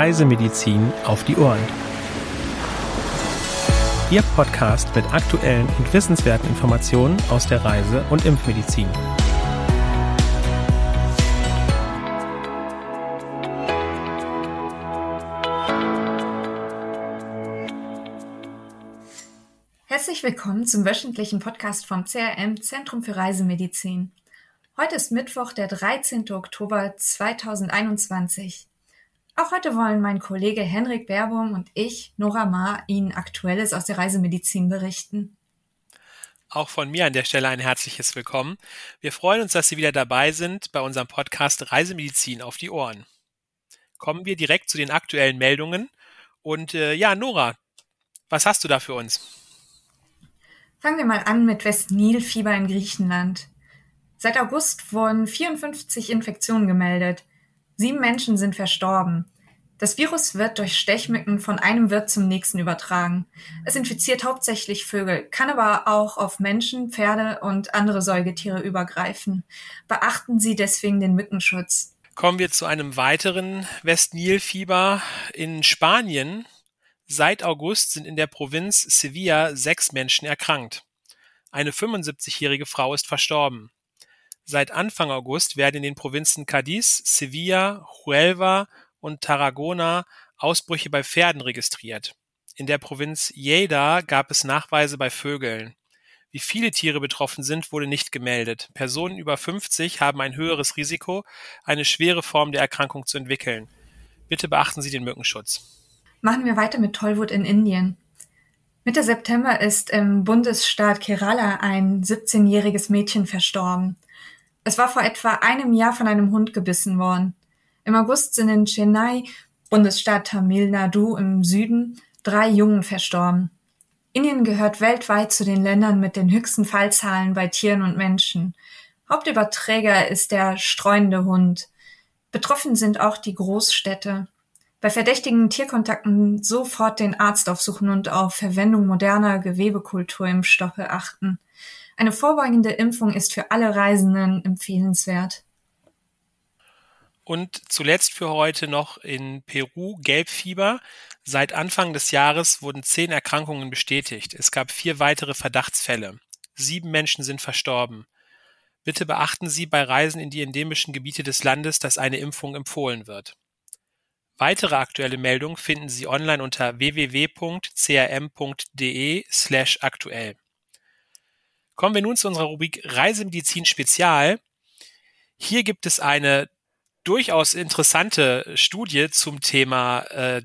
Reisemedizin auf die Ohren. Ihr Podcast mit aktuellen und wissenswerten Informationen aus der Reise- und Impfmedizin. Herzlich willkommen zum wöchentlichen Podcast vom CRM Zentrum für Reisemedizin. Heute ist Mittwoch, der 13. Oktober 2021. Auch heute wollen mein Kollege Henrik Berbum und ich, Nora Ma, Ihnen Aktuelles aus der Reisemedizin berichten. Auch von mir an der Stelle ein herzliches Willkommen. Wir freuen uns, dass Sie wieder dabei sind bei unserem Podcast Reisemedizin auf die Ohren. Kommen wir direkt zu den aktuellen Meldungen. Und äh, ja, Nora, was hast du da für uns? Fangen wir mal an mit Westnil-Fieber in Griechenland. Seit August wurden 54 Infektionen gemeldet. Sieben Menschen sind verstorben. Das Virus wird durch Stechmücken von einem Wirt zum nächsten übertragen. Es infiziert hauptsächlich Vögel, kann aber auch auf Menschen, Pferde und andere Säugetiere übergreifen. Beachten Sie deswegen den Mückenschutz. Kommen wir zu einem weiteren Westnilfieber in Spanien. Seit August sind in der Provinz Sevilla sechs Menschen erkrankt. Eine 75-jährige Frau ist verstorben. Seit Anfang August werden in den Provinzen Cádiz, Sevilla, Huelva und Tarragona Ausbrüche bei Pferden registriert. In der Provinz Lleida gab es Nachweise bei Vögeln. Wie viele Tiere betroffen sind, wurde nicht gemeldet. Personen über 50 haben ein höheres Risiko, eine schwere Form der Erkrankung zu entwickeln. Bitte beachten Sie den Mückenschutz. Machen wir weiter mit Tollwut in Indien. Mitte September ist im Bundesstaat Kerala ein 17-jähriges Mädchen verstorben. Es war vor etwa einem Jahr von einem Hund gebissen worden. Im August sind in Chennai, Bundesstaat Tamil Nadu im Süden, drei Jungen verstorben. Indien gehört weltweit zu den Ländern mit den höchsten Fallzahlen bei Tieren und Menschen. Hauptüberträger ist der streunende Hund. Betroffen sind auch die Großstädte. Bei verdächtigen Tierkontakten sofort den Arzt aufsuchen und auf Verwendung moderner Gewebekulturimpfstoffe achten. Eine vorbeugende Impfung ist für alle Reisenden empfehlenswert. Und zuletzt für heute noch in Peru Gelbfieber. Seit Anfang des Jahres wurden zehn Erkrankungen bestätigt. Es gab vier weitere Verdachtsfälle. Sieben Menschen sind verstorben. Bitte beachten Sie bei Reisen in die endemischen Gebiete des Landes, dass eine Impfung empfohlen wird. Weitere aktuelle Meldungen finden Sie online unter www.crm.de slash aktuell. Kommen wir nun zu unserer Rubrik Reisemedizin Spezial. Hier gibt es eine durchaus interessante Studie zum Thema äh,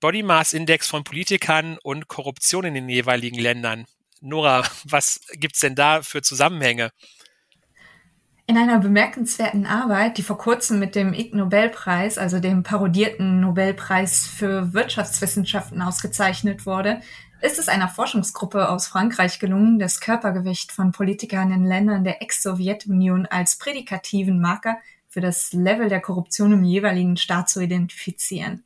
Body Mass Index von Politikern und Korruption in den jeweiligen Ländern. Nora, was gibt's denn da für Zusammenhänge? In einer bemerkenswerten Arbeit, die vor kurzem mit dem Ig Nobelpreis, also dem parodierten Nobelpreis für Wirtschaftswissenschaften ausgezeichnet wurde, ist es einer Forschungsgruppe aus Frankreich gelungen, das Körpergewicht von Politikern in Ländern der Ex-Sowjetunion als prädikativen Marker für das Level der Korruption im jeweiligen Staat zu identifizieren.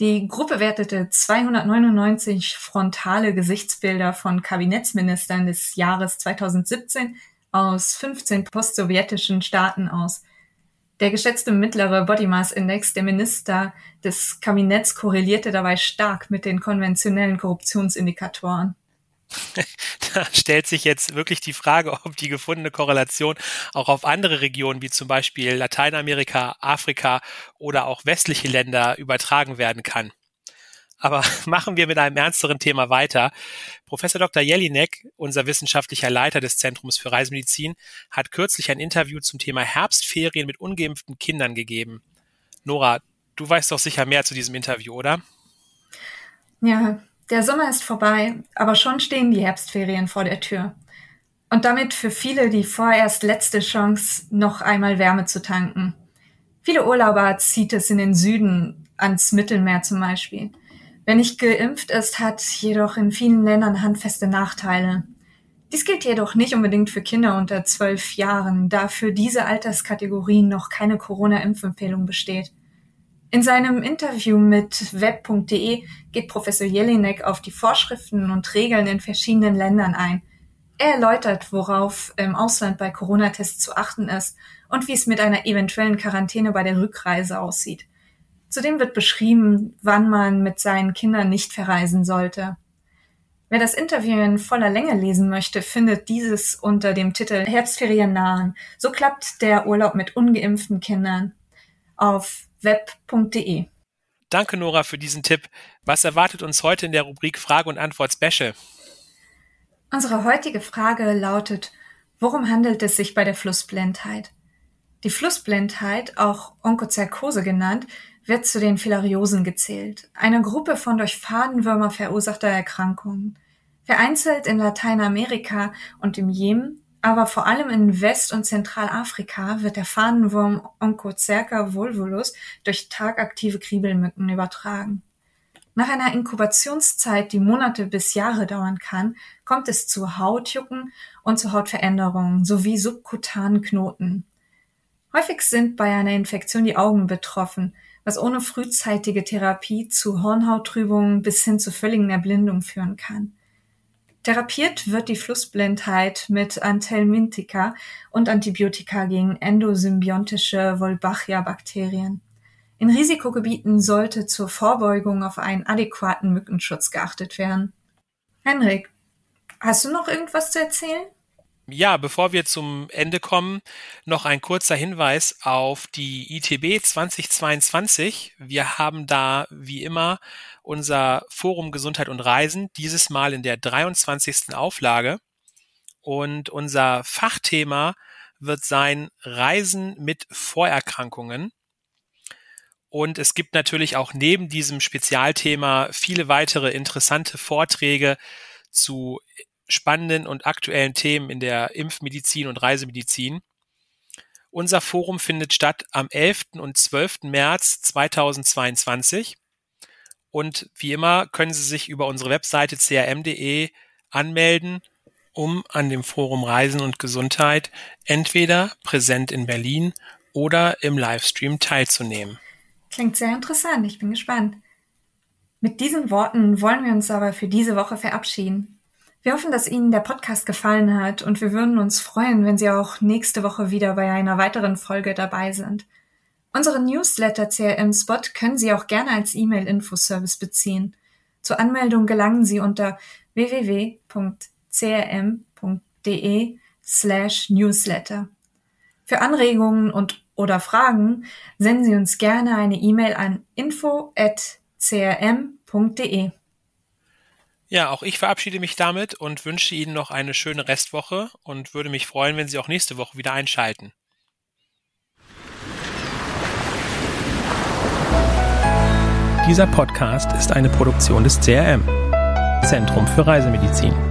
Die Gruppe wertete 299 frontale Gesichtsbilder von Kabinettsministern des Jahres 2017 aus 15 postsowjetischen Staaten aus der geschätzte mittlere Body Mass Index der Minister des Kabinetts korrelierte dabei stark mit den konventionellen Korruptionsindikatoren. Da stellt sich jetzt wirklich die Frage, ob die gefundene Korrelation auch auf andere Regionen wie zum Beispiel Lateinamerika, Afrika oder auch westliche Länder übertragen werden kann. Aber machen wir mit einem ernsteren Thema weiter. Professor Dr. Jelinek, unser wissenschaftlicher Leiter des Zentrums für Reisemedizin, hat kürzlich ein Interview zum Thema Herbstferien mit ungeimpften Kindern gegeben. Nora, du weißt doch sicher mehr zu diesem Interview, oder? Ja, der Sommer ist vorbei, aber schon stehen die Herbstferien vor der Tür. Und damit für viele die vorerst letzte Chance, noch einmal Wärme zu tanken. Viele Urlauber zieht es in den Süden, ans Mittelmeer zum Beispiel. Wer nicht geimpft ist, hat jedoch in vielen Ländern handfeste Nachteile. Dies gilt jedoch nicht unbedingt für Kinder unter zwölf Jahren, da für diese Alterskategorien noch keine Corona-Impfempfehlung besteht. In seinem Interview mit web.de geht Professor Jelinek auf die Vorschriften und Regeln in verschiedenen Ländern ein. Er erläutert, worauf im Ausland bei Corona-Tests zu achten ist und wie es mit einer eventuellen Quarantäne bei der Rückreise aussieht. Zudem wird beschrieben, wann man mit seinen Kindern nicht verreisen sollte. Wer das Interview in voller Länge lesen möchte, findet dieses unter dem Titel Herbstferien nahen. So klappt der Urlaub mit ungeimpften Kindern auf web.de. Danke, Nora, für diesen Tipp. Was erwartet uns heute in der Rubrik Frage und Antwort Special? Unsere heutige Frage lautet, worum handelt es sich bei der Flussblindheit? Die Flussblindheit, auch Onkozarkose genannt, wird zu den Filariosen gezählt, eine Gruppe von durch Fadenwürmer verursachter Erkrankungen. Vereinzelt in Lateinamerika und im Jemen, aber vor allem in West- und Zentralafrika wird der Fadenwurm Onchocerca volvulus durch tagaktive Kriebelmücken übertragen. Nach einer Inkubationszeit, die Monate bis Jahre dauern kann, kommt es zu Hautjucken und zu Hautveränderungen sowie subkutanen Knoten. Häufig sind bei einer Infektion die Augen betroffen, was ohne frühzeitige Therapie zu Hornhauttrübungen bis hin zu völligen Erblindung führen kann. Therapiert wird die Flussblindheit mit Anthelmintika und Antibiotika gegen endosymbiontische Wolbachia-Bakterien. In Risikogebieten sollte zur Vorbeugung auf einen adäquaten Mückenschutz geachtet werden. Henrik, hast du noch irgendwas zu erzählen? Ja, bevor wir zum Ende kommen, noch ein kurzer Hinweis auf die ITB 2022. Wir haben da wie immer unser Forum Gesundheit und Reisen, dieses Mal in der 23. Auflage. Und unser Fachthema wird sein Reisen mit Vorerkrankungen. Und es gibt natürlich auch neben diesem Spezialthema viele weitere interessante Vorträge zu spannenden und aktuellen Themen in der Impfmedizin und Reisemedizin. Unser Forum findet statt am 11. und 12. März 2022. Und wie immer können Sie sich über unsere Webseite crm.de anmelden, um an dem Forum Reisen und Gesundheit entweder präsent in Berlin oder im Livestream teilzunehmen. Klingt sehr interessant, ich bin gespannt. Mit diesen Worten wollen wir uns aber für diese Woche verabschieden. Wir hoffen, dass Ihnen der Podcast gefallen hat und wir würden uns freuen, wenn Sie auch nächste Woche wieder bei einer weiteren Folge dabei sind. Unseren Newsletter CRM Spot können Sie auch gerne als E-Mail-Infoservice beziehen. Zur Anmeldung gelangen Sie unter www.crm.de slash newsletter. Für Anregungen und oder Fragen senden Sie uns gerne eine E-Mail an info@crm.de. Ja, auch ich verabschiede mich damit und wünsche Ihnen noch eine schöne Restwoche und würde mich freuen, wenn Sie auch nächste Woche wieder einschalten. Dieser Podcast ist eine Produktion des CRM, Zentrum für Reisemedizin.